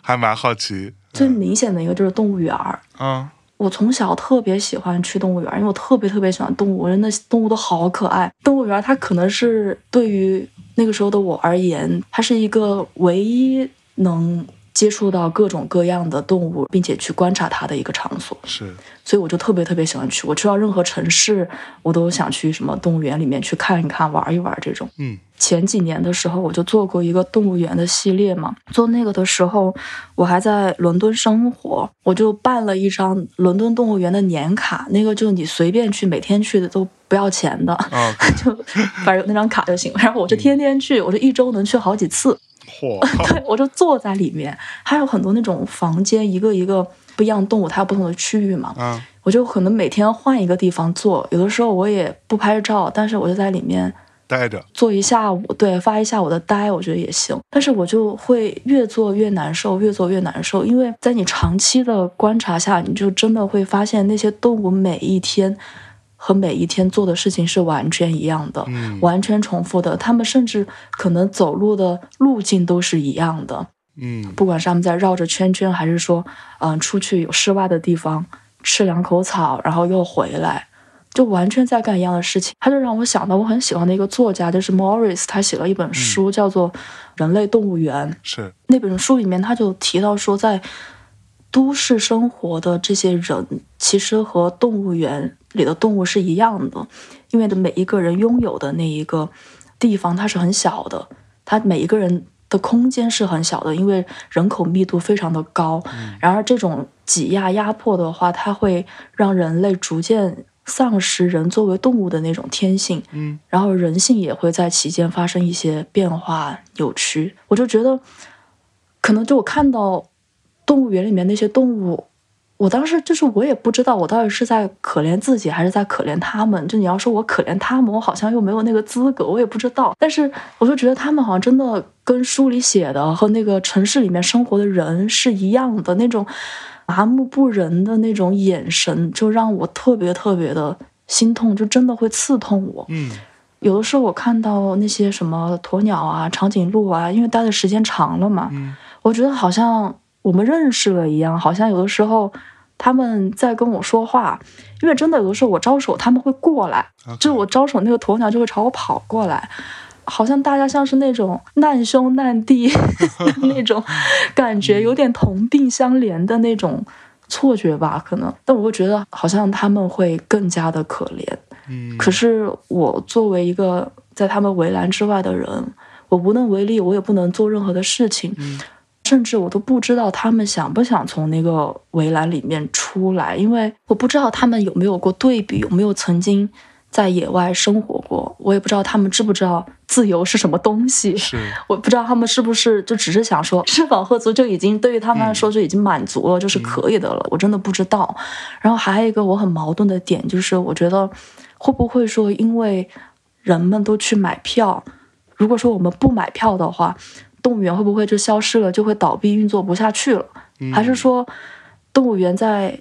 还蛮好奇。最明显的一个就是动物园儿。啊，我从小特别喜欢去动物园儿，因为我特别特别喜欢动物，我觉得那动物都好可爱。动物园儿它可能是对于那个时候的我而言，它是一个唯一能接触到各种各样的动物，并且去观察它的一个场所。是，所以我就特别特别喜欢去。我去到任何城市，我都想去什么动物园里面去看一看、玩一玩这种。嗯前几年的时候，我就做过一个动物园的系列嘛。做那个的时候，我还在伦敦生活，我就办了一张伦敦动物园的年卡，那个就你随便去，每天去的都不要钱的，啊，就反正有那张卡就行。然后我就天天去，我就一周能去好几次。嚯，对，我就坐在里面，还有很多那种房间，一个一个不一样的动物，它有不同的区域嘛。嗯，我就可能每天换一个地方坐，有的时候我也不拍照，但是我就在里面待着，坐一下午，对，发一下午的呆，我觉得也行。但是我就会越做越难受，越做越难受，因为在你长期的观察下，你就真的会发现那些动物每一天和每一天做的事情是完全一样的，嗯完全重复的。他们甚至可能走路的路径都是一样的。嗯不管是他们在绕着圈圈，还是说，嗯、出去有室外的地方吃两口草，然后又回来，就完全在干一样的事情。他就让我想到我很喜欢的一个作家，就是 Morris，他写了一本书，叫做《人类动物园》。是，那本书里面他就提到说，在都市生活的这些人，其实和动物园里的动物是一样的，因为的每一个人拥有的那一个地方，它是很小的，它每一个人的空间是很小的，因为人口密度非常的高。然而，这种挤压压迫的话，它会让人类逐渐丧失人作为动物的那种天性。嗯然后人性也会在其间发生一些变化扭曲。我就觉得，可能就我看到动物园里面那些动物，我当时就是我也不知道我到底是在可怜自己还是在可怜他们。就你要说我可怜他们，我好像又没有那个资格，我也不知道。但是我就觉得他们好像真的跟书里写的和那个城市里面生活的人是一样的那种麻木不仁的那种眼神，就让我特别特别的心痛，就真的会刺痛我。嗯有的时候我看到那些什么鸵鸟啊、长颈鹿啊，因为待的时间长了嘛，嗯我觉得好像我们认识了一样，好像有的时候他们在跟我说话，因为真的有的时候我招手，他们会过来就是我招手，那个鸵鸟就会朝我跑过来。好像大家像是那种难兄难弟 那种感觉，有点同病相怜的那种错觉吧，可能。但我会觉得好像他们会更加的可怜。嗯可是我作为一个在他们围栏之外的人，我无能为力，我也不能做任何的事情，嗯甚至我都不知道他们想不想从那个围栏里面出来，因为我不知道他们有没有过对比，有没有曾经在野外生活过，我也不知道他们知不知道自由是什么东西。是，我不知道他们是不是就只是想说吃饱喝足就已经对于他们来说就已经满足了，就是可以的了。我真的不知道。然后还有一个我很矛盾的点就是，我觉得会不会说因为人们都去买票，如果说我们不买票的话，动物园会不会就消失了，就会倒闭运作不下去了？嗯还是说动物园在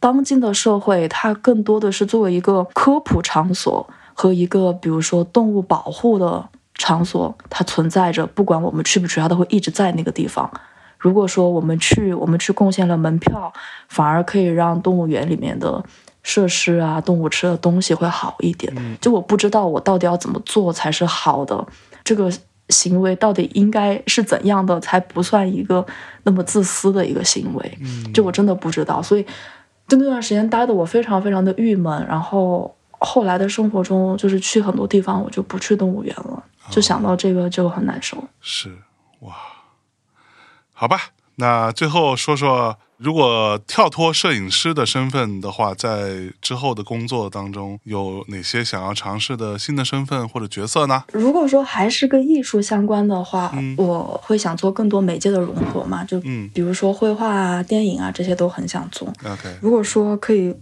当今的社会，它更多的是作为一个科普场所和一个比如说动物保护的场所，它存在着，不管我们去不去，它都会一直在那个地方。如果说我们去，我们去贡献了门票，反而可以让动物园里面的设施啊、动物吃的东西会好一点。就我不知道我到底要怎么做才是好的，这个行为到底应该是怎样的才不算一个那么自私的一个行为？就我真的不知道，所以就那段时间待的我非常非常的郁闷，然后后来的生活中就是去很多地方我就不去动物园了，就想到这个就很难受。是，哇，好吧，那最后说说，如果跳脱摄影师的身份的话，在之后的工作当中有哪些想要尝试的新的身份或者角色呢？如果说还是跟艺术相关的话，嗯我会想做更多媒介的融合嘛，就嗯比如说绘画啊、电影啊这些都很想做。，OK，如果说可以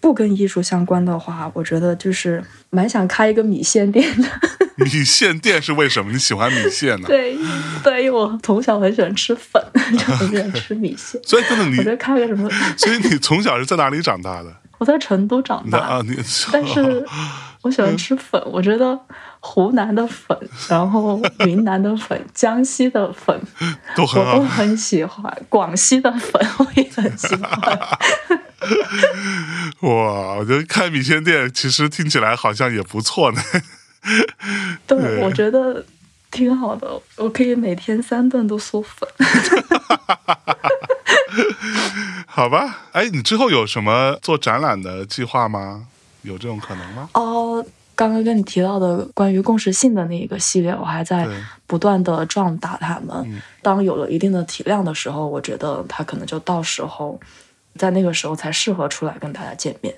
不跟艺术相关的话，我觉得就是蛮想开一个米线店的。米线店是为什么？你喜欢米线呢？对对，因为我从小很喜欢吃粉，就很喜欢吃米线。所以真的你我觉，得开个什么，所以你从小是在哪里长大的？我在成都长大，啊，你但是我喜欢吃粉，我觉得湖南的粉，然后云南的粉，江西的粉，都很我都。很喜欢，广西的粉我也很喜欢。哇，我觉得开米线店其实听起来好像也不错呢。对对，我觉得挺好的，我可以每天三顿都嗦粉。好吧，哎，你之后有什么做展览的计划吗？有这种可能吗？哦，刚刚跟你提到的关于共识性的那一个系列，我还在不断的壮大他们。嗯当有了一定的体量的时候，我觉得它可能就到时候，在那个时候才适合出来跟大家见面。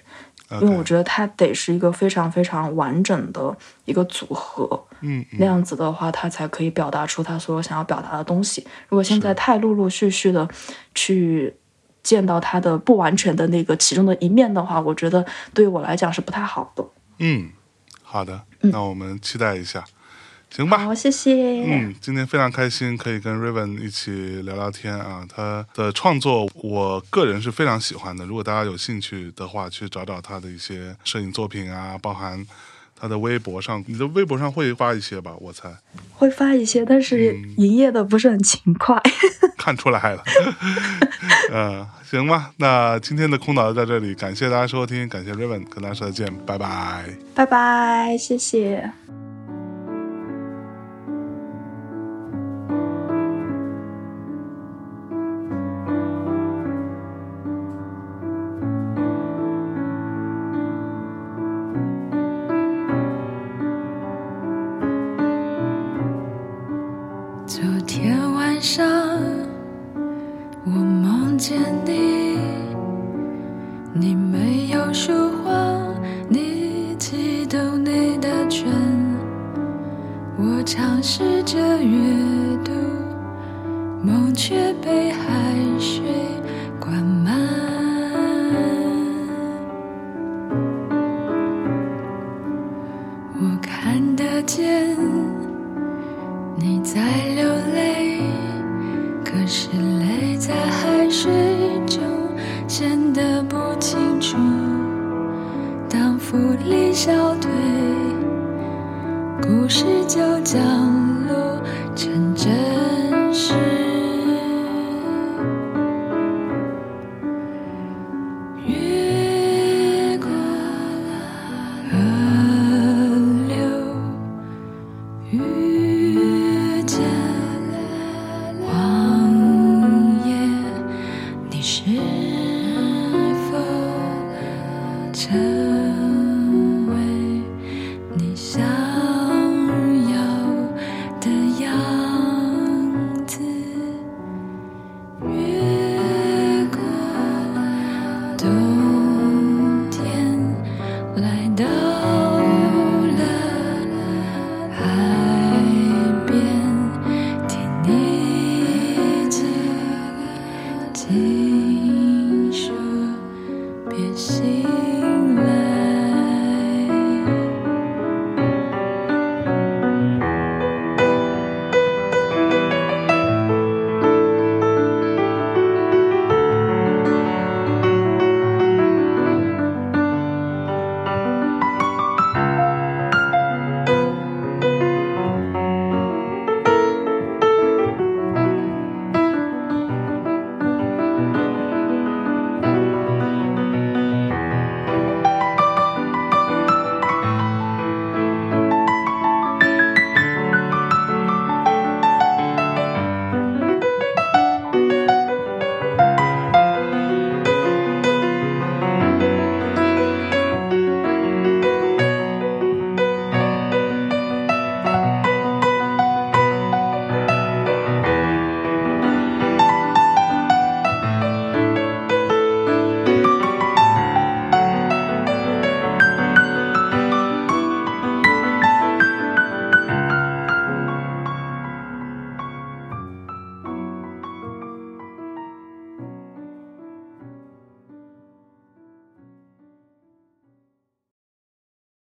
因为我觉得它得是一个非常非常完整的一个组合，嗯嗯那样子的话，它才可以表达出他所有想要表达的东西。如果现在太陆陆续续的去见到它的不完全的那个其中的一面的话，我觉得对于我来讲是不太好的。嗯，好的。那我们期待一下，行吧？好，谢谢。嗯，今天非常开心，可以跟 Raven 一起聊聊天啊。他的创作，我个人是非常喜欢的。如果大家有兴趣的话，去找找他的一些摄影作品啊，包含他的微博上，你的微博上会发一些吧？我猜会发一些，但是营业的不是很勤快。看出来了。嗯，行吧。那今天的空岛就在这里，感谢大家收听，感谢 Raven，跟大家说再见，拜拜。拜拜，谢谢。